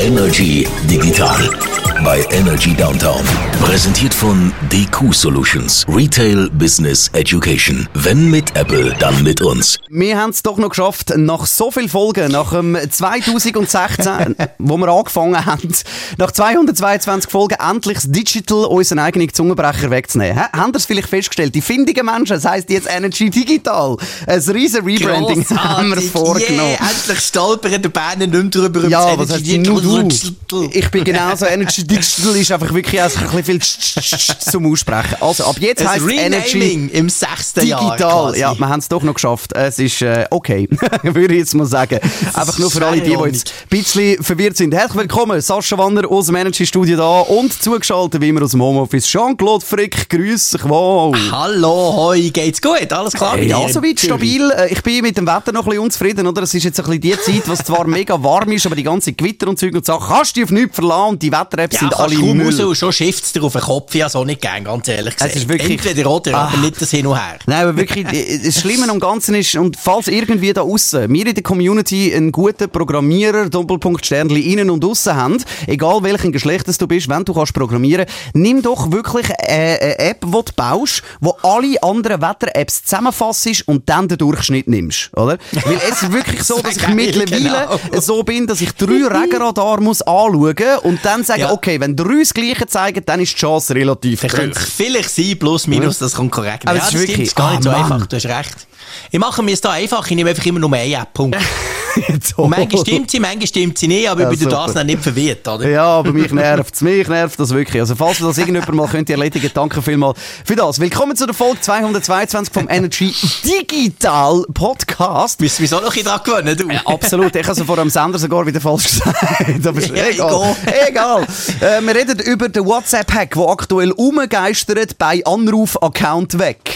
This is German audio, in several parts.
Energy Digital bei Energy Downtown. Präsentiert von DQ Solutions. Retail Business Education. Wenn mit Apple, dann mit uns. Wir haben es doch noch geschafft, nach so vielen Folgen, nach dem 2016, wo wir angefangen haben, nach 222 Folgen endlich das Digital unseren eigenen Zungenbrecher wegzunehmen. Ha? Haben es vielleicht festgestellt? Die findigen Menschen, das heisst jetzt Energy Digital. Ein riesen Rebranding haben wir vorgenommen. Yeah, endlich stolpern der Berner nicht mehr drüber. Ja, was heißt nur du? Ich bin genauso. Energy Digital ist einfach wirklich ein bisschen viel zum Aussprechen. Also, ab jetzt heisst es Energy im sechsten Digital. Jahr. quasi. Ja, wir haben es doch noch geschafft. Es ist äh, okay, würde ich jetzt mal sagen. Einfach nur für alle, die, die jetzt ein bisschen verwirrt sind. Herzlich willkommen, Sascha Wanner aus dem Energy Studio da und zugeschaltet wie immer aus dem Homeoffice Jean-Claude Frick. Grüß dich wohl. Hallo, hoi, geht's gut? Alles klar? Hey, ja, soweit stabil. Äh, Ich bin mit dem Wetter noch ein bisschen unzufrieden, oder? Es ist jetzt ein bisschen die Zeit, was zwar mega warm ist, aber die ganze Gewitter und Zeug und Sachen kannst du dich auf nichts verlassen und die Wetter-Apps sind alle raus Müll. und schon schifft dir auf den Kopf. Ja, so nicht gern, ganz ehrlich gesagt. ist wirklich- Entweder oder, aber Ah. nicht das Hin und Her. Nein, aber wirklich, äh, das Schlimme am Ganzen ist, und falls irgendwie da aussen, wir in der Community einen guten Programmierer, Doppelpunkt Sternli, innen und aussen haben, egal welchen Geschlechtes du bist, wenn du kannst programmieren, nimm doch wirklich äh, eine App, die du baust, wo alle anderen Wetter-Apps zusammenfasst und dann den Durchschnitt nimmst, oder? Weil es ist wirklich so, dass ich mittlerweile genau. so bin, dass ich drei Regenradar muss anschauen und dann sagen, Ja. okay, wenn drei das Gleiche zeigen, dann ist die Chance relativ Das könnte hoch. vielleicht sein, plus, minus, das kommt korrekt. Aber ja, das ist wirklich- gar nicht ah, so Mann. einfach, du hast recht. Ich mache mir es da einfach, ich nehme einfach immer nur eine App, Punkt. So. Und manchmal stimmt sie, manchmal stimmt sie nicht, aber Ja, ich bin super. das dann nicht verwirrt, oder? Ja, aber mich nervt es. Mich nervt das wirklich. Also, falls ihr das irgendjemand mal könnt erledigen, danke vielmals für das. Willkommen zu der Folge 222 vom Energy Digital Podcast. Müssen wir so noch bisschen dran gewöhnen, du? Ja, absolut. Ich habe es vor dem Sender sogar wieder falsch gesagt. Aber ist Ja, egal. egal. Äh, wir reden über den WhatsApp-Hack, der aktuell umgeistert bei Anruf-Account weg.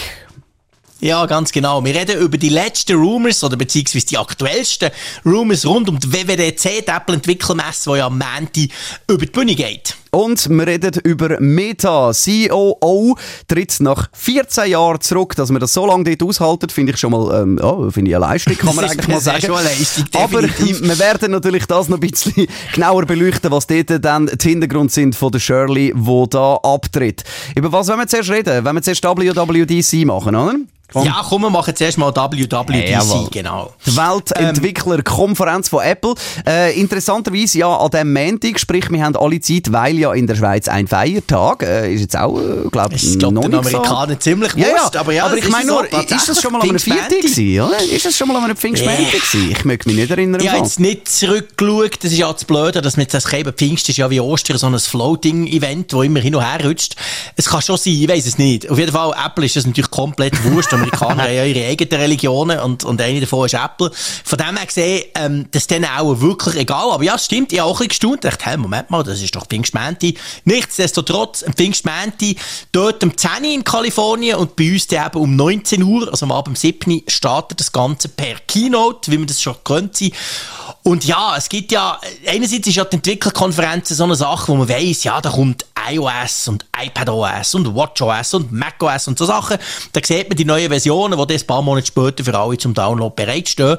Ja, ganz genau. Wir reden über die letzten Rumors oder beziehungsweise die aktuellsten Rumors rund um die WWDC, die Apple-Entwicklermesse, die ja am Montag über die Bühne geht. Und wir reden über Meta. COO tritt nach 14 Jahren zurück. Dass wir das so lange dort aushalten, finde ich schon mal, ähm, ja, finde ich eine Leistung, kann man eigentlich mal sagen. schon eine Leistung, Aber wir werden natürlich das noch ein bisschen genauer beleuchten, was dort dann die Hintergrund sind von der Shirley, die da abtritt. Über was wollen wir zuerst reden? Wenn wir zuerst WWDC machen, oder? Komm. Ja, komm, wir machen zuerst mal WWDC, Jawohl. genau. Die Weltentwicklerkonferenz von Apple. Äh, interessanterweise ja an dem Montag, sprich wir haben alle Zeit, weil ja in der Schweiz ein Feiertag, äh, ist jetzt auch, äh, glaube Ich noch den nicht so. Amerikanern ziemlich Ja, wurscht, ja, aber ja, aber ich meine nur, ist das schon mal an einem gewesen, oder? Ist das schon mal an einem Pfingstmontag Ja. gewesen? Ich möchte mich nicht erinnern. Ich habe jetzt nicht zurückgeschaut, das ist ja das Blöde, dass man jetzt das eben Pfingst ist ja wie Ostern so ein Floating-Event, wo immer hin und her rutscht. Es kann schon sein, ich weiß es nicht. Auf jeden Fall, Apple ist das natürlich komplett wurscht. Die Amerikaner haben ja ihre eigenen Religionen und, und eine davon ist Apple. Von dem her gesehen, ähm, das ist denen auch wirklich egal. Aber ja, stimmt, ich habe auch ein bisschen gestaunt. Ich dachte, hey, Moment mal, das ist doch Pfingstmänti. Nichtsdestotrotz, ein Pfingstmänti, dort um 10 Uhr in Kalifornien und bei uns eben um 19 Uhr, also am Abend um 7 Uhr, startet das Ganze per Keynote, wie man das schon könnte sein. Und ja, es gibt ja, einerseits ist ja die Entwicklerkonferenz so eine Sache, wo man weiss, ja, da kommt iOS und iPadOS und WatchOS und macOS und so Sachen. Da sieht man die neuen Versionen, die dann ein paar Monate später für alle zum Download bereitstehen.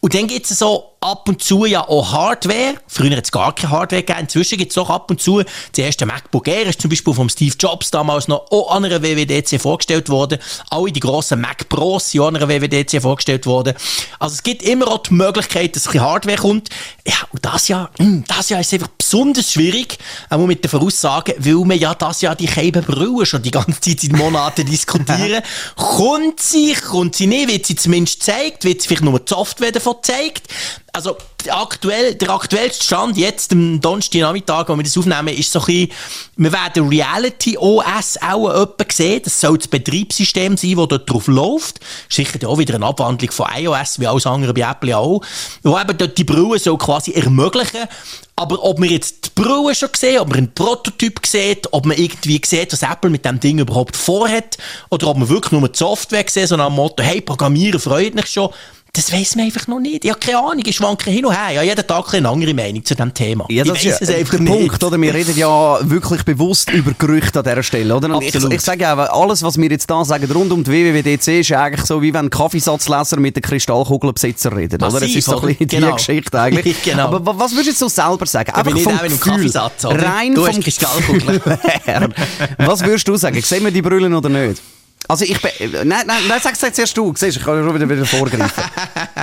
Und dann gibt es so ab und zu ja auch Hardware. Früher hat es gar keine Hardware gegeben. Inzwischen gibt es doch ab und zu. Das erste MacBook Air ist zum Beispiel vom Steve Jobs damals noch auch an einer WWDC vorgestellt worden. Alle die grossen Mac Pros sind auch an einer WWDC vorgestellt worden. Also es gibt immer auch die Möglichkeit, dass ein bisschen Hardware kommt. Ja, und das Jahr, mm, das Jahr ist einfach besonders schwierig, auch mit den Voraussagen, weil wir ja das Jahr die Keiben Brühe schon die ganze Zeit seit Monaten diskutieren. kommt sie, kommt sie nicht, wird sie zumindest gezeigt, wird sie vielleicht nur die Software davon gezeigt. Also, der, aktuell, der aktuellste Stand jetzt, am Donnerstagnachmittag, wo wir das aufnehmen, ist so ein bisschen, wir werden Reality OS auch etwa sehen. Das soll das Betriebssystem sein, das dort drauf läuft. Sicher auch wieder eine Abwandlung von iOS, wie alles andere bei Apple auch. Wo eben dort die Brille soll quasi ermöglichen. Aber ob man jetzt die Brille schon sehen, ob man einen Prototyp sieht, ob man irgendwie sieht, was Apple mit dem Ding überhaupt vorhat, oder ob man wirklich nur die Software sieht, so nach dem Motto, hey, Programmieren freut mich schon, Das weiss man einfach noch nicht. Ich habe keine Ahnung, ich schwanke hin und her. Ich habe jeden Tag eine andere Meinung zu diesem Thema. Ja, das ich ist ja der Punkt, oder? Wir reden ja wirklich bewusst über Gerüchte an dieser Stelle, oder? Und ich, ich sage ja, alles, was wir jetzt da sagen rund um die WWDC, ist eigentlich so, wie wenn Kaffeesatzleser mit den Kristallkugelbesitzer reden, oder? Es ist so ein bisschen genau. die Geschichte eigentlich. genau. Aber was würdest du so selber sagen? Einfach vom auch Gefühl, Kaffeesatz, oder? Rein du vom Kristallkugel. was würdest du sagen? Sehen wir die Brüllen oder nicht? Also ich bin... Nein, nein, nein sag's jetzt erst du. Siehst, ich kann schon wieder, wieder vorgreifen.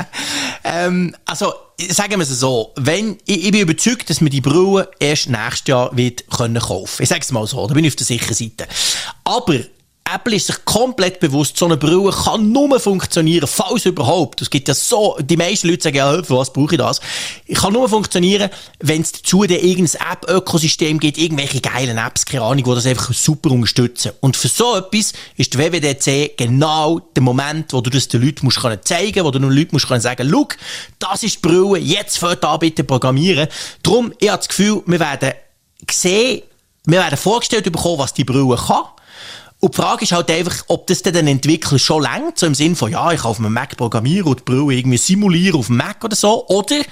ähm, also, sagen wir es so. Wenn, ich, ich, bin überzeugt, dass wir die Brühe erst nächstes Jahr wird können kaufen Ich sage es mal so, da bin ich auf der sicheren Seite. Aber Apple ist sich komplett bewusst, so eine Brille kann nur funktionieren, falls überhaupt. Es gibt ja so, die meisten Leute sagen, ja, für was brauche ich das? Ich kann nur funktionieren, wenn es dazu dann irgendein App-Ökosystem gibt, irgendwelche geilen Apps, keine Ahnung, die das einfach super unterstützen. Und für so etwas ist der WWDC genau der Moment, wo du das den Leuten musst können zeigen, wo du den Leuten musst können sagen, schau, das ist die Brille, jetzt fällt da bitte programmieren. Darum, ich habe das Gefühl, wir werden sehen, wir werden vorgestellt bekommen, was die Brille kann. Und die Frage ist halt einfach, ob das den Entwickler schon längt, so im Sinn von, ja, ich kann auf einem Mac programmieren und die Brille irgendwie simulieren auf dem Mac oder so. Oder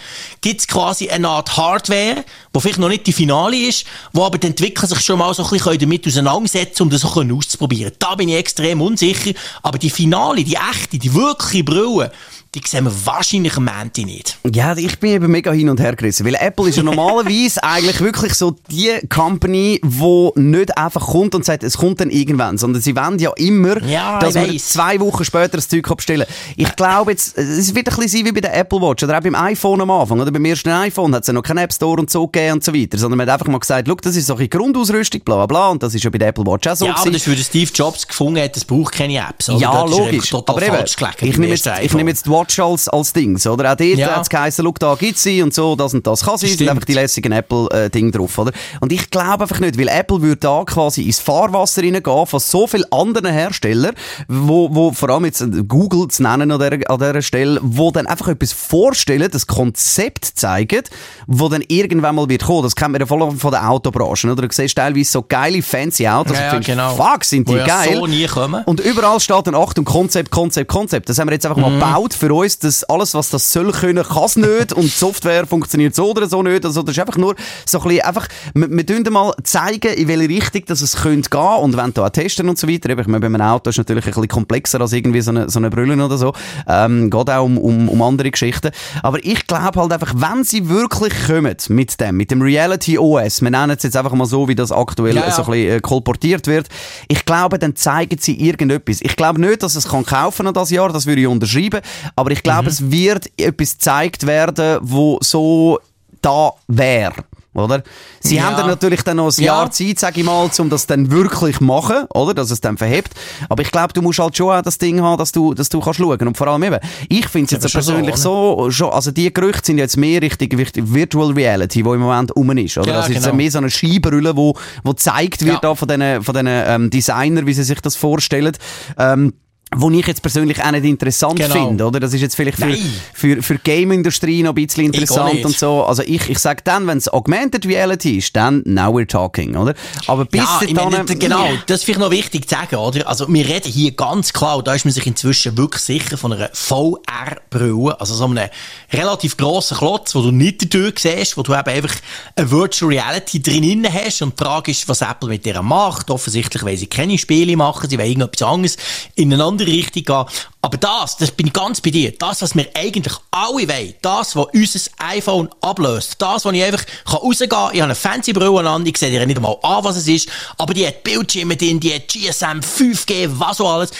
gibt es quasi eine Art Hardware, wo vielleicht noch nicht die Finale ist, wo aber die Entwickler sich schon mal so ein bisschen damit auseinandersetzen, um das auch auszuprobieren. Da bin ich extrem unsicher. Aber die Finale, die echte, die wirkliche Brille, die sehen wir wahrscheinlich am Ende nicht. Ja, ich bin eben mega hin und her gerissen, weil Apple ist ja normalerweise eigentlich wirklich so die Company, die nicht einfach kommt und sagt, es kommt dann irgendwann, sondern sie wollen ja immer, ja, dass man zwei Wochen später das Zeug bestellen Ich glaube jetzt, es wird ein bisschen sein wie bei der Apple Watch oder auch beim iPhone am Anfang, oder beim ersten iPhone hat es ja noch keinen App Store und so gegeben und so weiter, sondern man hat einfach mal gesagt, look, das ist so eine Grundausrüstung, bla bla bla, und das ist ja bei der Apple Watch auch so Ja, aber das würde Steve Jobs gefunden hat, es braucht keine Apps, oder? Ja, logisch. Aber eben, ich nehme jetzt, ich nehme jetzt die Watch als, als Dings, oder? Auch dort ja. hat es geheißen, schau, da gibt sie und so, das und das kann sie, sind einfach die lässigen Apple-Ding drauf, oder? Und ich glaube einfach nicht, weil Apple würde da quasi ins Fahrwasser reingehen von so vielen anderen Herstellern, wo, wo vor allem jetzt Google zu nennen an dieser, an dieser Stelle, wo dann einfach etwas vorstellen, das Konzept zeigen, wo dann irgendwann mal wird kommen. Das kennt man ja voll von der Autobranche, oder? Du siehst teilweise so geile, fancy Autos ja, und findest, genau. fuck, sind die wo geil. Ja so. Und überall steht dann, Achtung, Konzept, Konzept, Konzept. Das haben wir jetzt einfach mhm. mal gebaut für uns, dass alles, was das soll können, kann es nicht und die Software funktioniert so oder so nicht. Also das ist einfach nur so ein bisschen, einfach, wir, wir mal zeigen, in welche Richtung dass es könnte gehen und wenn da auch testen und so weiter. Ich meine, bei einem Auto ist natürlich ein bisschen komplexer als irgendwie so eine, so eine Brille oder so. Ähm, geht auch um, um, um andere Geschichten. Aber ich glaube halt einfach, wenn sie wirklich kommen mit dem, mit dem Reality OS, wir nennen es jetzt einfach mal so, wie das aktuell ja, ja. so ein bisschen äh, kolportiert wird, ich glaube, dann zeigen sie irgendetwas. Ich glaube nicht, dass es kann kaufen an das Jahr, das würde ich unterschreiben, aber ich glaube, mhm. es wird etwas gezeigt werden, wo so da wäre. Oder? Sie ja. haben dann natürlich dann noch ein Jahr Zeit, sage ich mal, um das dann wirklich machen, oder? Dass es dann verhebt. Aber ich glaube, du musst halt schon auch das Ding haben, dass du, dass du kannst schauen. Und vor allem eben, ich finde es jetzt persönlich so, so, schon, also die Gerüchte sind jetzt mehr richtig Virtual Reality, wo im Moment um ist, oder? Ja, also genau. ist mehr so eine Skibrille, wo, wo gezeigt wird ja. von diesen, von diesen ähm, Designern, wie sie sich das vorstellen. Ähm, wo ich jetzt persönlich auch nicht interessant genau. finde, oder? Das ist jetzt vielleicht für, für, für Game-Industrie noch ein bisschen interessant und so. Also ich, ich sag dann, wenn es Augmented Reality ist, dann now we're talking, oder? Aber bis ja, dann... Meine, genau, das ist vielleicht noch wichtig zu sagen, oder? Also wir reden hier ganz klar, da ist man sich inzwischen wirklich sicher von einer VR-Brille, also so einem relativ grossen Klotz, wo du nicht die Tür siehst, wo du eben einfach eine Virtual Reality drin hast und die Frage ist, was Apple mit der macht. Offensichtlich weil sie keine Spiele machen, sie wollen irgendetwas anderes in eine andere Richtung gehen. Aber das, das bin ich ganz bei dir, das, was wir eigentlich alle wollen, das, was unser iPhone ablöst, das, wo ich einfach rausgehen kann, ich habe eine fancy Brille an, ich sehe dir nicht einmal an, was es ist, aber die hat Bildschirme drin, die hat GSM, 5G, was so alles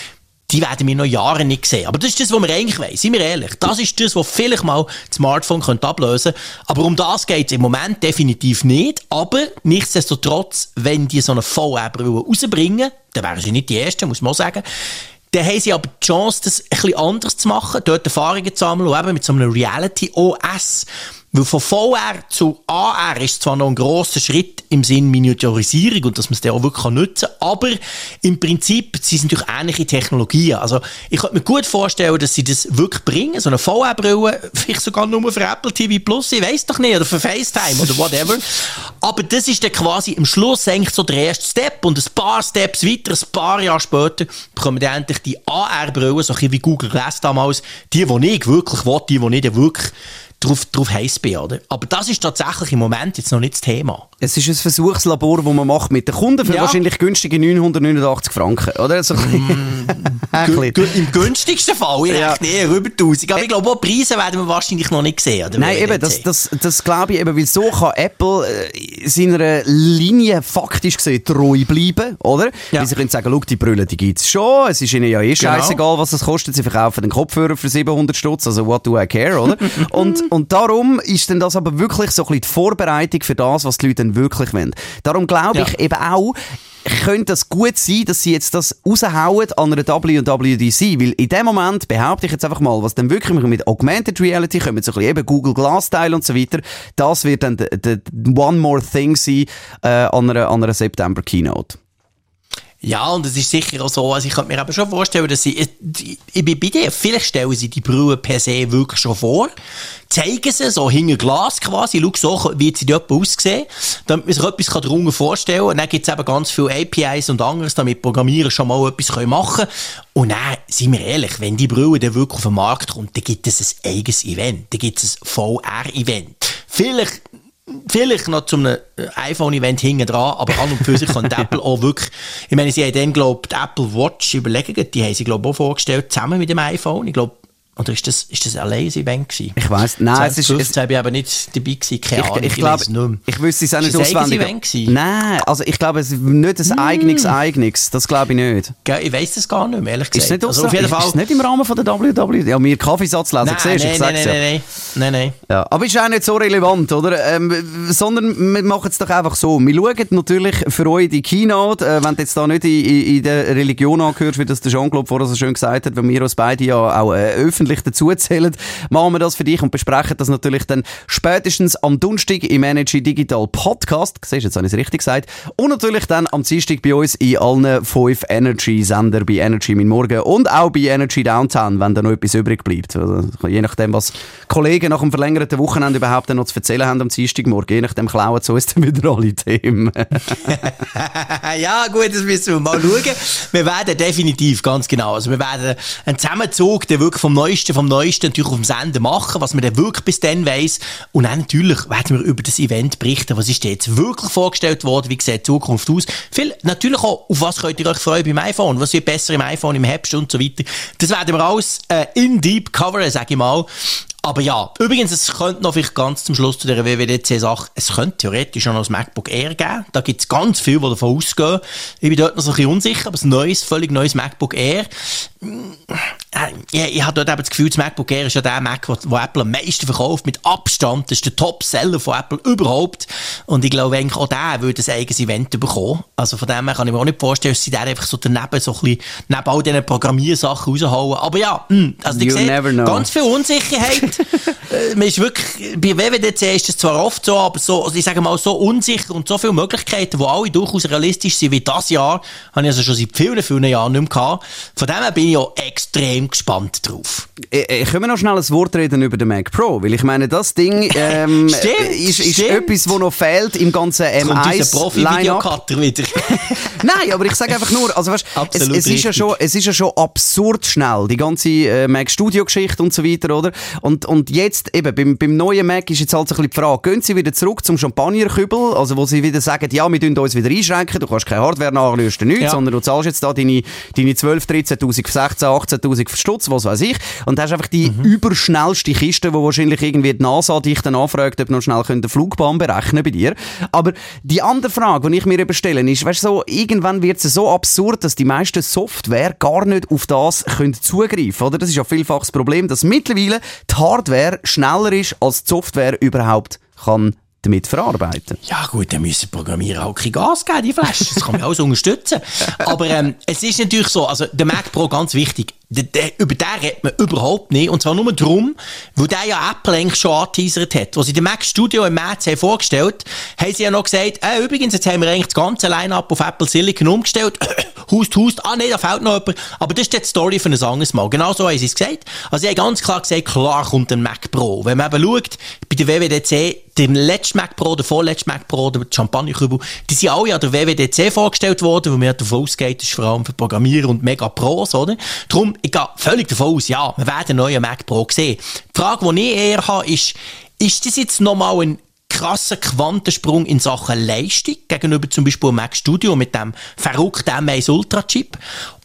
die werden wir noch Jahre nicht sehen. Aber das ist das, was wir eigentlich wollen. Seien wir ehrlich. Das ist das, was vielleicht mal das Smartphone könnte ablösen könnte. Aber um das geht es im Moment definitiv nicht. Aber nichtsdestotrotz, wenn die so eine VR-Brille rausbringen, dann wären sie nicht die Ersten, muss man sagen, dann haben sie aber die Chance, das ein bisschen anders zu machen, dort Erfahrungen zu sammeln und eben mit so einem Reality OS Weil von VR zu AR ist zwar noch ein grosser Schritt im Sinn Miniaturisierung und dass man es dann auch wirklich nutzen kann, aber im Prinzip sie sind natürlich ähnliche Technologien. Also ich könnte mir gut vorstellen, dass sie das wirklich bringen, so eine VR-Brille, vielleicht sogar nur für Apple TV Plus, ich weiß doch nicht, oder für FaceTime oder whatever. Aber das ist dann quasi am Schluss eigentlich so der erste Step und ein paar Steps weiter, ein paar Jahre später, bekommen dann endlich die AR-Brille, so ein wie Google Glass damals, die, die ich wirklich will, die, die ich dann wirklich drauf, drauf heiß bin. Oder? Aber das ist tatsächlich im Moment jetzt noch nicht das Thema. Es ist ein Versuchslabor, das man macht mit den Kunden für ja. wahrscheinlich günstige 989 Franken, oder? Also, mm, Im günstigsten Fall, ich ja. eher über 1000. Aber ich glaube, auch Preise werden wir wahrscheinlich noch nicht sehen. Oder? Nein, eben, das, das, das glaube ich eben, weil so kann Apple äh, seiner Linie faktisch gesehen treu bleiben, oder? Ja. Weil sie können sagen, die Brille, die gibt es schon, es ist ihnen ja eh genau. scheißegal, was es kostet, sie verkaufen den Kopfhörer für 700 Stutz, also what do I care, oder? und, und darum ist dann das aber wirklich so ein bisschen die Vorbereitung für das, was die Leute dann wirklich wollen. Darum glaube ich ja. eben auch, könnte es gut sein, dass sie jetzt das raushauen an einer WWDC, weil in dem Moment behaupte ich jetzt einfach mal, was dann wirklich mit Augmented Reality kommen, so ein bisschen eben Google Glass Teil und so weiter, das wird dann der One More Thing sein äh, an, einer, an einer September Keynote. Ja, und es ist sicher auch so, also ich könnte mir aber schon vorstellen, dass sie, ich, ich bin bei dir, vielleicht stellen sie die Brühe per se wirklich schon vor, zeigen sie so hinter Glas quasi, schau so, wie sie dort aussehen, damit man sich etwas darunter vorstellen kann. Und dann gibt es eben ganz viele APIs und anderes, damit Programmierer schon mal etwas machen können. Und dann, seien wir ehrlich, wenn die Brühe dann wirklich auf den Markt kommt, dann gibt es ein eigenes Event, dann gibt es ein VR-Event. Vielleicht Vielleicht noch zum äh, iPhone-Event hinten dran, aber an und für sich kann Apple auch wirklich, ich meine, sie haben dann, glaube ich, die Apple Watch überlegen, die haben sie, glaube ich, auch vorgestellt, zusammen mit dem iPhone. Ich glaube, oder ist das, ist das ein Lazy-Event gewesen? Ich weiss, nein, 2015 es ist... Es, ich aber nicht dabei gewesen, keine ich, Ahnung, ich, ich, glaub, ich nicht Ich wüsste es auch nicht auswendig. Event gewesen? Nein, also ich glaube, es ist nicht ein mm. eigenes Eigenes, das glaube ich nicht. Ich weiss das gar nicht mehr, ehrlich gesagt. Ist nicht, also auf jeden Fall... ist, ist nicht im Rahmen von der WW? Ja, mir Kaffeesatz lesen, nein, siehst du, nein, nein, nein, nein, nein, nein. Ja, aber ist auch nicht so relevant, oder? Ähm, sondern wir machen es doch einfach so. Wir schauen natürlich für euch die Keynote, äh, wenn du jetzt da nicht in, in, in der Religion angehörst, wie das der Jean-Claude vorher so schön gesagt hat, weil wir uns beide ja auch äh, öffentlich dazu zählen, machen wir das für dich und besprechen das natürlich dann spätestens am Donnerstag im Energy Digital Podcast. Siehst jetzt habe ich es richtig gesagt. Und natürlich dann am Dienstag bei uns in allen fünf Energy-Sender, bei Energy Mein Morgen und auch bei Energy Downtown, wenn da noch etwas übrig bleibt. Also, je nachdem, was Kollegen nach dem verlängerten Wochenende überhaupt noch zu erzählen haben am Dienstagmorgen, je nachdem klauen zu uns dann wieder alle Themen. ja, gut, das müssen wir mal schauen. Wir werden definitiv, ganz genau, also wir werden einen Zusammenzug, der wirklich vom Neuesten, vom Neuesten natürlich auf dem Sender machen, was man dann wirklich bis dann weiss. Und dann natürlich werden wir über das Event berichten. Was ist jetzt wirklich vorgestellt worden? Wie sieht die Zukunft aus? Viel, natürlich auch, auf was könnt ihr euch freuen beim iPhone? Was wird besser im iPhone im Herbst und so weiter? Das werden wir alles äh, in deep coveren, sage ich mal. Aber ja, übrigens, es könnte noch vielleicht ganz zum Schluss zu der WWDC-Sache, es könnte theoretisch noch das MacBook Air geben. Da gibt es ganz viel, die davon ausgehen. Ich bin dort noch so ein bisschen unsicher, aber ein neues, völlig neues MacBook Air. Äh, ich, ich habe dort eben das Gefühl, das MacBook Air ist ja der Mac, wo, Apple am meisten verkauft, mit Abstand. Das ist der Top-Seller von Apple überhaupt. Und ich glaube eigentlich auch der würde ein eigenes Event bekommen. Also von dem her kann ich mir auch nicht vorstellen, dass sie da einfach so daneben so ein bisschen, neben all diesen Programmiersachen raushauen. Aber ja, mh, hm, also du ganz viel Unsicherheit. Äh, man ist wirklich, bei WWDC ist das zwar oft so, aber so, also ich sage mal, so unsicher und so viele Möglichkeiten, die alle durchaus realistisch sind wie das Jahr, habe ich also schon seit vielen, vielen Jahren nicht mehr gehabt. Von dem her bin ich auch extrem gespannt drauf. Ich, ich kann noch schnell ein Wort reden über den Mac Pro, weil ich meine, das Ding ähm, stimmt, ist, ist etwas, das noch fehlt im ganzen M1 Profi-Videocutter wieder. Nein, aber ich sage einfach nur, also weißt, es, es, ist ja schon, es ist ja schon absurd schnell, die ganze äh, Mac Studio Geschichte und so weiter, oder? Und, und jetzt eben, beim, beim neuen Mac ist jetzt halt so ein bisschen die Frage, gehen sie wieder zurück zum Champagnerkübel, also wo sie wieder sagen, ja, wir tun uns wieder einschränken, du kannst keine Hardware nachlösen, nichts, ja. sondern du zahlst jetzt da deine, deine 12, 13'000, 16, 18'000 Stutz, was weiß ich, und hast einfach die mhm. überschnellste Kiste, wo wahrscheinlich irgendwie die NASA dich dann anfragt, ob du noch schnell eine Flugbahn berechnen bei dir. Aber die andere Frage, die ich mir eben stelle, ist, weißt du, so, irgendwann wird es so absurd, dass die meisten Software gar nicht auf das können zugreifen oder? Das ist ja vielfach das Problem, dass mittlerweile die Hardware schneller ist, als die Software überhaupt kann damit verarbeiten. Ja gut, dann müssen Programmierer auch kein Gas geben, die Flasche. Das kann man alles unterstützen. Aber ähm, es ist natürlich so, also der Mac Pro, ganz wichtig, der, der, über den redet man überhaupt nicht. Und zwar nur darum, weil der ja Apple eigentlich schon angeteasert hat. Als sie den Mac Studio im März haben vorgestellt haben, sie ja noch gesagt, äh, übrigens, jetzt haben wir eigentlich das ganze Line-Up auf Apple Silicon umgestellt. hust, hust, ah nee, da fehlt noch jemand. Aber das ist die Story für ein anderes Mal. Genau so haben sie es gesagt. Also sie haben ganz klar gesagt, klar kommt ein Mac Pro. Wenn man eben schaut, bei der WWDC, der letzte Mac Pro, der vorletzte Mac Pro, der Champagnerkübel, die sind alle an der WWDC vorgestellt worden, weil man davon ausgeht, das ist vor allem für Programmierer und Mega Pros, oder? Darum, ich gehe völlig davon aus, ja, wir werden einen neuen Mac Pro sehen. Die Frage, die ich eher habe, ist, ist das jetzt nochmal ein krasser Quantensprung in Sachen Leistung gegenüber zum Beispiel dem Mac Studio mit dem verrückten M1 Ultra Chip?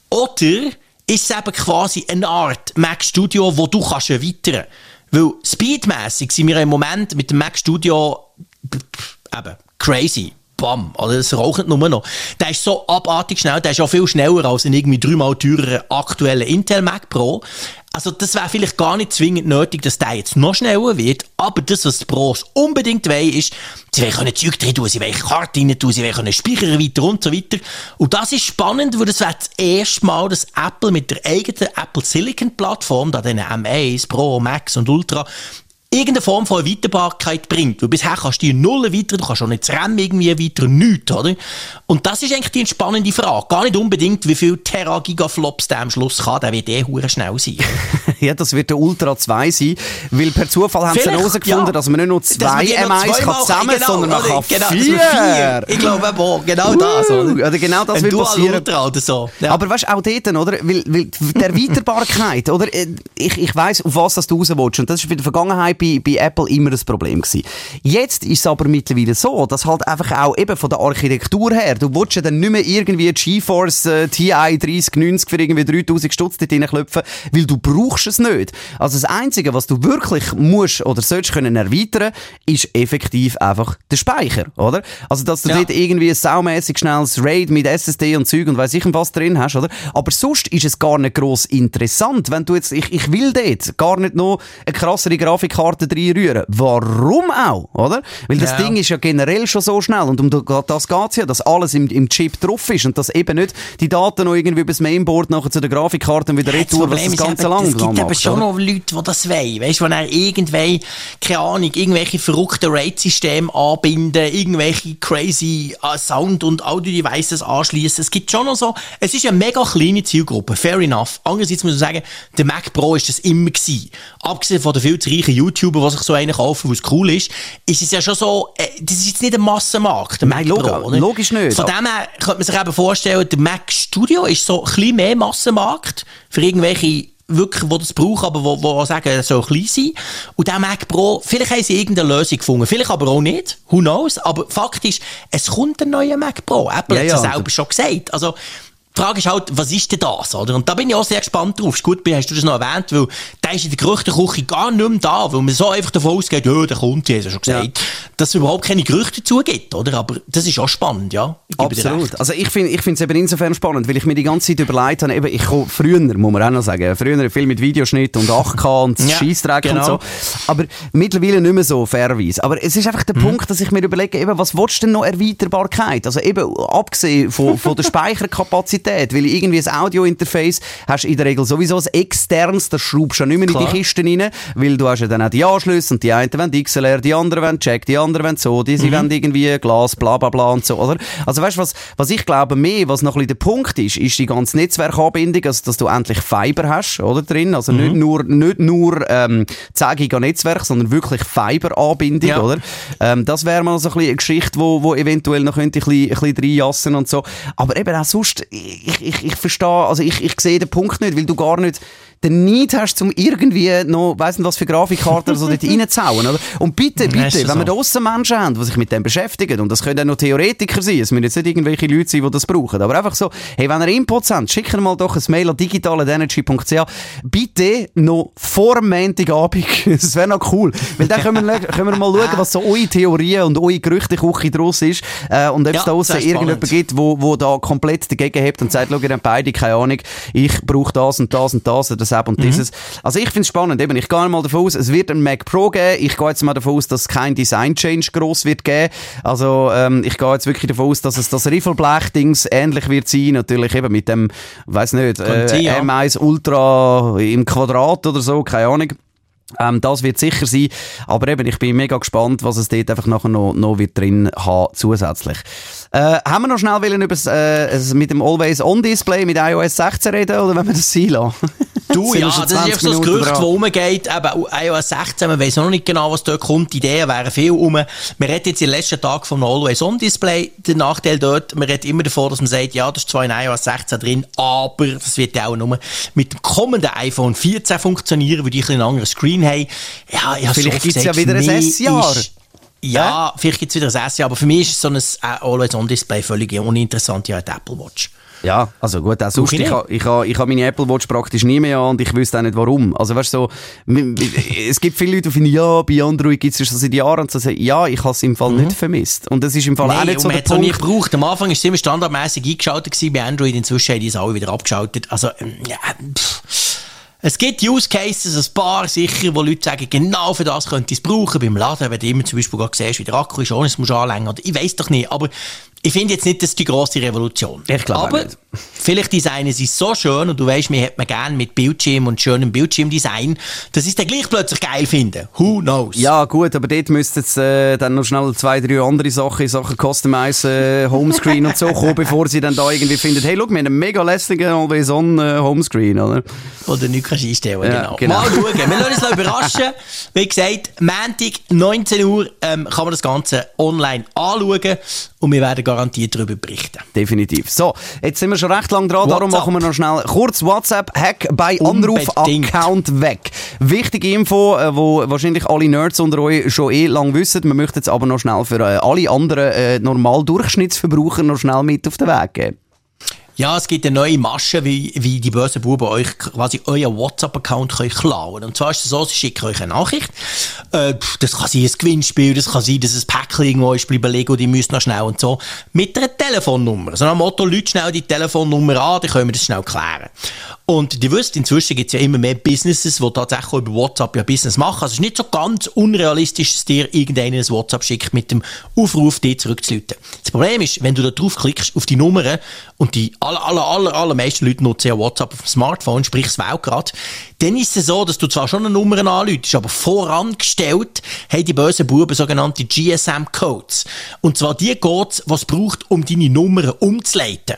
Oder ist es eben quasi eine Art Mac Studio, wo du kannst erweitern kannst? Weil speedmäßig sind wir im Moment mit dem Mac Studio eben crazy. Bam, also das raucht nur noch. Der ist so abartig schnell, der ist auch viel schneller als ein irgendwie dreimal teurer aktueller Intel Mac Pro. Also das wäre vielleicht gar nicht zwingend nötig, dass der jetzt noch schneller wird, aber das, was die Pros unbedingt wollen, ist, sie wollen Zeug drin tun, sie wollen Karten rein tun, sie wollen Speicher erweitern und so weiter. Und das ist spannend, weil das wäre das erste Mal, dass Apple mit der eigenen Apple Silicon Plattform, da den M1, Pro, Max und Ultra, irgendeine Form von Erweiterbarkeit bringt. Weil bisher kannst du die Null erweitern, du kannst auch nicht das RAM irgendwie erweitern, nichts, oder? Und das ist eigentlich die entspannende Frage. Gar nicht unbedingt, wie viel Terra-Gigaflops der am Schluss kann, der wird eh hure schnell sein. ja, das wird der Ultra 2 sein, weil per Zufall haben sie herausgefunden, ja. dass man nicht nur zwei M1 kann zusammen, genau, sondern man kann genau, vier. vier. Ich glaube eben genau uh, das, oder? oder genau das Ein wird passieren. Ultra oder so. Ja. Aber weißt du, auch dort, oder? Weil, weil die Erweiterbarkeit, oder? Ich, ich weiss, auf was du raus willst. Und das ist in der Vergangenheit bei, bei Apple immer ein Problem gewesen. Jetzt ist es aber mittlerweile so, dass halt einfach auch eben von der Architektur her, du willst ja dann nicht mehr irgendwie GeForce äh, TI 3090 für irgendwie 3000 Stutz dort klopfen, weil du brauchst es nicht. Also das Einzige, was du wirklich musst oder sollst können erweitern, ist effektiv einfach der Speicher, oder? Also dass du ja. dort irgendwie ein saumässig schnelles RAID mit SSD und Zeug und weiss ich was drin hast, oder? Aber sonst ist es gar nicht gross interessant, wenn du jetzt, ich, ich will dort gar nicht noch eine krassere Grafikkarte reinrühren. Warum auch, oder? Weil das ja. Ding ist ja generell schon so schnell und um das geht es ja, dass alles im, im Chip drauf ist und dass eben nicht die Daten noch irgendwie über das Mainboard nachher zu der Grafikkarte wieder ja, retour, was das Ganze eben, langsam Es gibt aber schon noch Leute, die das wollen, weißt du, wenn er irgendwelche, keine Ahnung, irgendwelche verrückten RAID-Systeme anbinden, irgendwelche crazy uh, Sound- und Audio-Devices anschließen. Es gibt schon noch so, es ist eine mega kleine Zielgruppe, fair enough. Andererseits muss man sagen, der Mac Pro ist das immer gewesen. Abgesehen von den viel zu reichen YouTuber, die sich so einen kaufen, was cool ist, ist es ja schon so, das ist jetzt nicht ein Massenmarkt, der Mac Nein, Pro. Log logisch nicht. Von dem her könnte man sich eben vorstellen, der Mac Studio ist so ein bisschen mehr Massenmarkt für irgendwelche wirklich, die das brauchen, aber wo, wo sagen, es soll klein sein. Und der Mac Pro, vielleicht haben sie irgendeine Lösung gefunden, vielleicht aber auch nicht, who knows, aber Fakt ist, es kommt ein neuer Mac Pro. Apple ja, hat es ja, selber schon gesagt. Also, die Frage ist halt, was ist denn das, oder? Und da bin ich auch sehr gespannt drauf. Ist gut, hast du das noch erwähnt, weil der ist in der Gerüchteküche gar nicht mehr da, weil man so einfach davon ausgeht, ja, der kommt, ja schon gesagt, ja. dass es überhaupt keine Gerüchte zugibt, oder? Aber das ist auch spannend, ja. Absolut. Also ich finde ich es eben insofern spannend, weil ich mir die ganze Zeit überlegt habe, eben, ich komme früher, muss man auch noch sagen, früher viel mit Videoschnitt und 8K und ja, Scheissdreck genau. und so. Aber mittlerweile nicht mehr so fairerweise. Aber es ist einfach der mhm. Punkt, dass ich mir überlege, eben, was willst du denn noch Erweiterbarkeit? Also eben, abgesehen von, von der Speicherkapazität Qualität, weil irgendwie ein Audio-Interface hast in der Regel sowieso ein externes, das schraubst du nicht mehr Klar. in die Kisten rein, weil du hast ja dann auch die Anschlüsse und die einen wollen XLR, die anderen wollen Jack, die anderen wollen so, die mhm. wollen irgendwie Glas, bla bla bla und so, oder? Also weißt du, was, was ich glaube mehr, was noch ein bisschen der Punkt ist, ist die ganze Netzwerkanbindung, also dass du endlich Fiber hast, oder, drin, also mhm. nicht nur, nicht nur ähm, 10 Giga Netzwerk, sondern wirklich Fiber-Anbindung, ja. oder? Ähm, das wäre mal so ein bisschen eine Geschichte, wo, wo eventuell noch könnte ein bisschen, ein bisschen reinjassen und so. Aber eben auch sonst, ich, ich, ich verstehe, also ich, ich sehe den Punkt nicht, weil du gar nicht den Need hast, um irgendwie noch, weiss nicht was für Grafikkarten so dort reinzuhauen, oder? Und bitte, bitte, wenn wir da aussen Menschen haben, die sich mit dem beschäftigen, und das können auch noch Theoretiker sein, es müssen jetzt nicht irgendwelche Leute sein, die das brauchen, aber einfach so, hey, wenn ihr Inputs habt, schickt mal doch ein Mail an digitalenergy.ch, bitte noch vor Montagabend, das wäre noch cool, weil dann können wir, können wir mal schauen, was so eure Theorien und eure Gerüchteküche draus ist, äh, und ob es ja, da aussen irgendjemand gibt, wo, wo da komplett dagegen hebt und sagt, schau, ihr habt beide keine Ahnung, ich brauche das und das und das, das das App und dieses. Also ich finde es spannend. Eben, ich gehe mal davon aus, es wird ein Mac Pro geben. Ich gehe jetzt mal davon aus, dass es kein Design-Change gross wird geben. Also ähm, ich gehe jetzt wirklich davon aus, dass es das Riffelblech-Dings ähnlich wird sein. Natürlich eben mit dem, weiß nicht, äh, ja. M1 Ultra im Quadrat oder so, keine Ahnung. Ähm, das wird sicher sein. Aber eben, ich bin mega gespannt, was es dort einfach nachher noch, noch wird drin haben zusätzlich. Äh, haben wir noch schnell wollen über äh, mit dem Always-On-Display mit iOS 16 reden oder wenn wir das sein lassen? Du, ja, das ist 20 einfach so das Minuten Gerücht, das rumgeht. Eben, iOS 16, man weiss noch nicht genau, was dort kommt. Die Ideen wären viel um. Man redet jetzt in den letzten Tagen vom Always-On-Display. Der Nachteil dort, man redet immer davon, dass man sagt, ja, das ist zwar in iOS 16 drin, aber das wird ja auch nur mit dem kommenden iPhone 14 funktionieren, weil die ein bisschen einen anderen Screen haben. Ja, ich Vielleicht schon gibt's ja wieder ein S-Jahr. Ja, vielleicht gibt's wieder ein S-Jahr, aber für mich ist so ein äh, Always-On-Display völlig uninteressant, ja, die Apple Watch. Ja, also gut, auch sonst, ich ich, nicht. ha- ich, ha- ich habe meine Apple Watch praktisch nie mehr an und ich wüsste auch nicht warum. Also weißt so, es gibt viele Leute, die finden, ja, bei Android gibt es schon seit Jahren und so sagen, ja, ich habe es im Fall nicht vermisst. Und das ist im Fall auch Nein, nicht und so der auch Punkt. gebraucht. Am Anfang war es immer standardmäßig eingeschaltet gewesen bei Android. Inzwischen haben die es alle wieder abgeschaltet. Also, ähm, ja, pff. Es gibt Use Cases, ein paar sicher, wo Leute sagen, genau für das könnt ihr es brauchen. Beim Laden, wenn du immer zum Beispiel gerade siehst, wie der Akku ist, ohne es musst anlängen. Oder Ich weiß doch nicht, aber ich finde jetzt nicht, das ist die grosse Revolution. Ich glaube Aber nicht. vielleicht designen sie so schön und du weißt, mir hat man gerne mit Bildschirm und schönem Bildschirmdesign, dass sie es dann gleich plötzlich geil finden. Who knows? Ja, gut, aber dort müssten äh, dann noch schnell zwei, drei andere Sachen in Sachen Customize, äh, Homescreen und so kommen, bevor sie dann da irgendwie finden, hey, look, wir haben einen mega lässigen Always-On äh, Homescreen, oder? Oder nichts kannst einstellen Ja, genau. genau. Mal schauen. Wir lassen uns noch überraschen. Wie gesagt, Montag, 19 Uhr, ähm, kann man das Ganze online anschauen und wir werden garantiert darüber berichten. Definitiv. So, jetzt sind wir schon recht lang dran, darum WhatsApp. machen wir noch schnell kurz WhatsApp-Hack bei. Anruf-Account weg. Wichtige Info, äh, wo wahrscheinlich alle Nerds unter euch schon eh lang wissen. Wir möchten jetzt aber noch schnell für äh, alle anderen äh, normal Durchschnittsverbraucher noch schnell mit auf den Weg geben. Ja, es gibt eine neue Masche, wie, wie die bösen Buben euch quasi euren WhatsApp-Account können klauen Und zwar ist es so, sie schicken euch eine Nachricht. Äh, das kann sein ein Gewinnspiel, das kann sein, dass ein Päckchen irgendwo ist bleiben und die müssen noch schnell und so. Mit einer Telefonnummer. So nach dem Motto, Leute schnell die Telefonnummer an, dann können wir das schnell klären. Und ihr wisst, inzwischen gibt es ja immer mehr Businesses, die tatsächlich über WhatsApp ja Business machen. Also es ist nicht so ganz unrealistisch, dass dir irgendeiner ein WhatsApp schickt mit dem Aufruf, dich zurückzuleiten. Das Problem ist, wenn du da drauf klickst auf die Nummern und die aller, aller, aller, allermeisten Leute nutzen ja WhatsApp auf dem Smartphone, sprich das Weltgrad, dann ist es so, dass du zwar schon eine Nummer anläutest, aber vorangestellt haben die bösen Buben sogenannte GSM-Codes. Und zwar die Codes, was es braucht, um deine Nummern umzuleiten.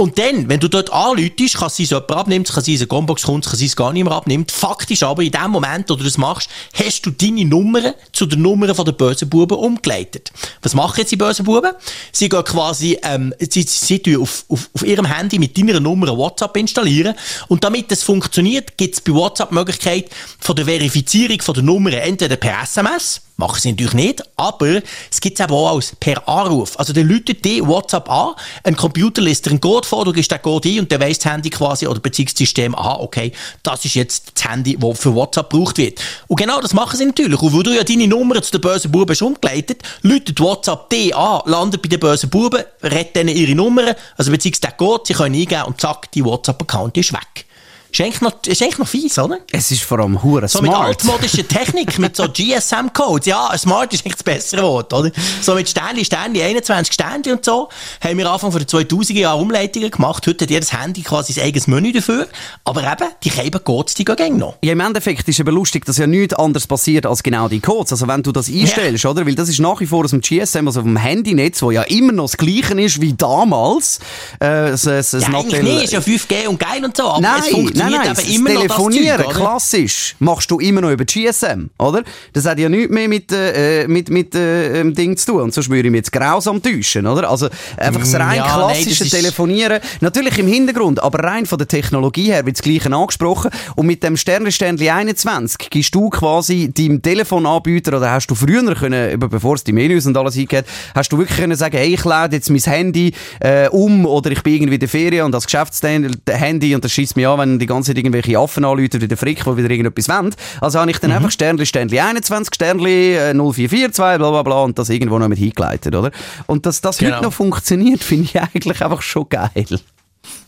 Und dann, wenn du dort anläutest, kann es sein, dass jemand abnimmt, es kann sein, dass eine Combox kommt, es kann sein, dass gar niemand abnimmt. Faktisch aber, in dem Moment, wo du das machst, hast du deine Nummern zu den Nummern der bösen Buben umgeleitet. Was machen jetzt die bösen Buben? Sie gehen quasi, ähm, sie, sie, sie auf, auf, auf ihrem Handy mit deiner Nummer WhatsApp installieren. Und damit das funktioniert, gibt es bei WhatsApp die Möglichkeit von der Verifizierung von der Nummern entweder per SMS, Machen sie natürlich nicht, aber es gibt es eben auch als per Anruf. Also der läutet die WhatsApp an, ein Computer liest einen Code vor, du gibst den Code ein und der weiss das Handy quasi oder Beziehungssystem, aha, okay, das ist jetzt das Handy, das für WhatsApp gebraucht wird. Und genau das machen sie natürlich. Und wo du ja deine Nummer zu den bösen Buben hast umgeleitet, läutet WhatsApp die an, landet bei den bösen Buben, redet denen ihre Nummern, also beziehungsweise den Code, sie können eingeben und zack, die WhatsApp-Account ist weg. Ist eigentlich noch, ist eigentlich noch fies, oder? Es ist vor allem hure So mit smart. altmodischer Technik, mit so GSM-Codes. Ja, smart ist eigentlich das bessere Wort, oder? So mit Sternli, Sternli, 21 Sternli und so, haben wir Anfang den 2000er Jahren Umleitungen gemacht. Heute hat jedes Handy quasi sein eigenes Menü dafür. Aber eben, die Käben Codes, die gehen noch. Ja, im Endeffekt ist eben lustig, dass ja nichts anderes passiert als genau die Codes. Also wenn du das einstellst, oder? Weil das ist nach wie vor aus dem GSM, also vom Handynetz, wo ja immer noch das Gleiche ist wie damals. Äh, das, das, Ja, eigentlich nicht, ist ja 5G und geil und so, aber Nein, es funktioniert nein, nein, das immer noch Telefonieren, das Zeug, klassisch, machst du immer noch über GSM, oder? Das hat ja nichts mehr mit, äh, mit, mit äh, ähm, Ding zu tun. Und sonst würde ich mich jetzt grausam täuschen, oder? Also einfach das rein ja, nein, klassische das ist- Telefonieren, natürlich im Hintergrund, aber rein von der Technologie her wird das Gleiche angesprochen. Und mit dem Sternli Sternli 21 gibst du quasi deinem Telefonanbieter, oder hast du früher können, bevor es die Menüs und alles eingeht, hast du wirklich können sagen, hey, ich lade jetzt mein Handy äh, um oder ich bin irgendwie in der Ferien und das Geschäftshandy und das schießt mich an, wenn die ganze Zeit irgendwelche Affen anrufen, wie der Frick, die wieder irgendetwas wollen. Also habe ich dann einfach Sternli Sternli 21, Sternli äh, 0442, bla bla bla und das irgendwo noch mit hingeleitet, oder? Und dass das Genau. heute noch funktioniert, finde ich eigentlich einfach schon geil.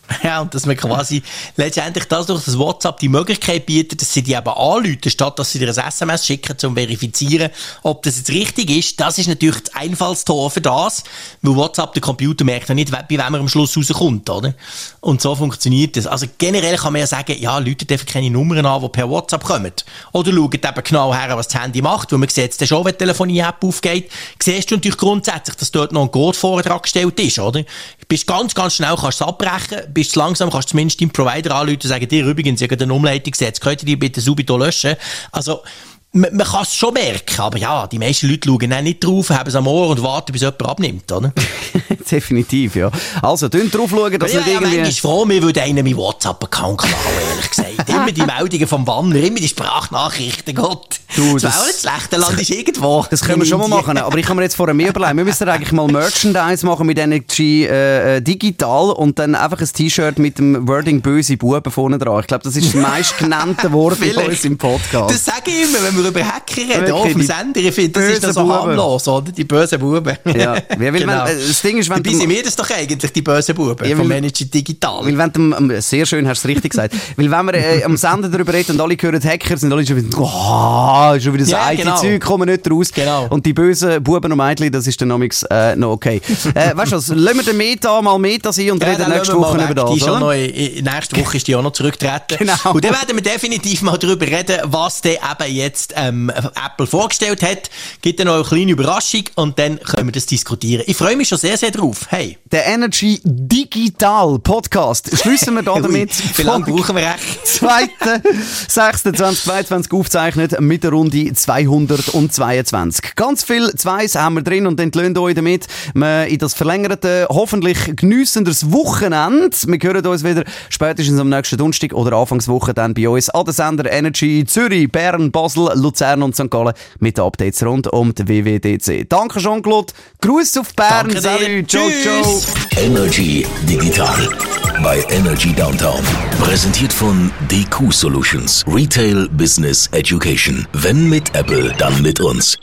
Ja, und dass man quasi letztendlich das durch das WhatsApp die Möglichkeit bietet, dass sie die eben anrufen, statt dass sie dir ein SMS schicken, um zu verifizieren, ob das jetzt richtig ist. Das ist natürlich das Einfallstor für das, weil WhatsApp, der Computer merkt ja nicht, bei wem er am Schluss rauskommt, oder? Und so funktioniert das. Also generell kann man ja sagen, ja, Leute einfach keine Nummern an, die per WhatsApp kommen. Oder schaut eben genau her, was das Handy macht, weil man sieht es schon, wenn die Telefonie-App aufgeht, siehst du natürlich grundsätzlich, dass dort noch ein Code vorher gestellt ist, oder? Du bist ganz, ganz schnell, kannst es abbrechen, bist langsam, kannst du zumindest deinen Provider anrufen und sagen, dir übrigens, ich habe eine Umleitung gesetzt, könnt ihr die bitte subito löschen? Also, man, man kann es schon merken, aber ja, die meisten Leute schauen auch nicht drauf, haben es am Ohr und warten, bis jemand abnimmt, oder? Definitiv, ja. Also, dünn drauf schauen, dass ja, nicht ja, irgendwie... manchmal froh, mir würde einer meinen WhatsApp-Account klauen, ehrlich gesagt. immer die Meldungen vom Wanner, immer die Sprachnachrichten, Gott. Du, das das- wäre auch nicht schlecht, der Land ist irgendwo. Das können wir schon mal machen, aber ich kann mir jetzt vorher mehr überlegen. Wir müssen eigentlich mal Merchandise machen mit Energy äh, äh, digital und dann einfach ein T-Shirt mit dem Wording böse Buben vorne dran. Ich glaube, das ist das meistgenannte Wort bei uns im Podcast. Das sage ich immer, wenn wir über Hacker reden, auch auf dem Sender. Ich finde, das ist dann so harmlos, oder? Die bösen Buben. Ja, weil wenn- äh, das Ding ist, wenn Dabei du- sind wir das doch eigentlich, die bösen Buben, Ja, vom Manager Digital. Weil wenn du, sehr schön hast du es richtig gesagt. Weil wenn wir äh, am Sender darüber reden und alle hören Hacker, sind alle schon wieder, oh, schon wieder so Ja, alte genau. Zeug, kommen nicht raus. Genau. Und die bösen Buben und Mädchen, das ist dann äh, noch okay. äh, weißt du was, lassen wir den Meta mal Meta sein und reden dann nächste Woche über das, Die ist ja oder? noch, nächste Woche ist die auch noch zurückgetreten. Genau. Und dann werden wir definitiv mal darüber reden, was der eben jetzt ähm, Apple vorgestellt hat. Gibt dann noch eine kleine Überraschung und dann können wir das diskutieren. Ich freue mich schon sehr, sehr drauf. Hey. Der Energy Digital Podcast. Schließen wir da damit. Wie lange brauchen wir echt? 2.6.2022 aufgezeichnet mit der Runde 222. Ganz viel Zweis haben wir drin und entlöhnt euch damit wir in das verlängerte, hoffentlich geniessendes Wochenende. Wir hören uns wieder spätestens am nächsten Donnerstag oder Anfangswoche dann bei uns an den Sender Energy Zürich, Bern, Basel, Luzern und St. Gallen mit Updates rund um die WWDC. Danke Jean-Claude. Gruß auf Bern. Danke. Salut. Ciao, ciao. Tschüss. Energy Digital bei Energy Downtown. Präsentiert von DQ Solutions. Retail Business Education. Wenn mit Apple, dann mit uns.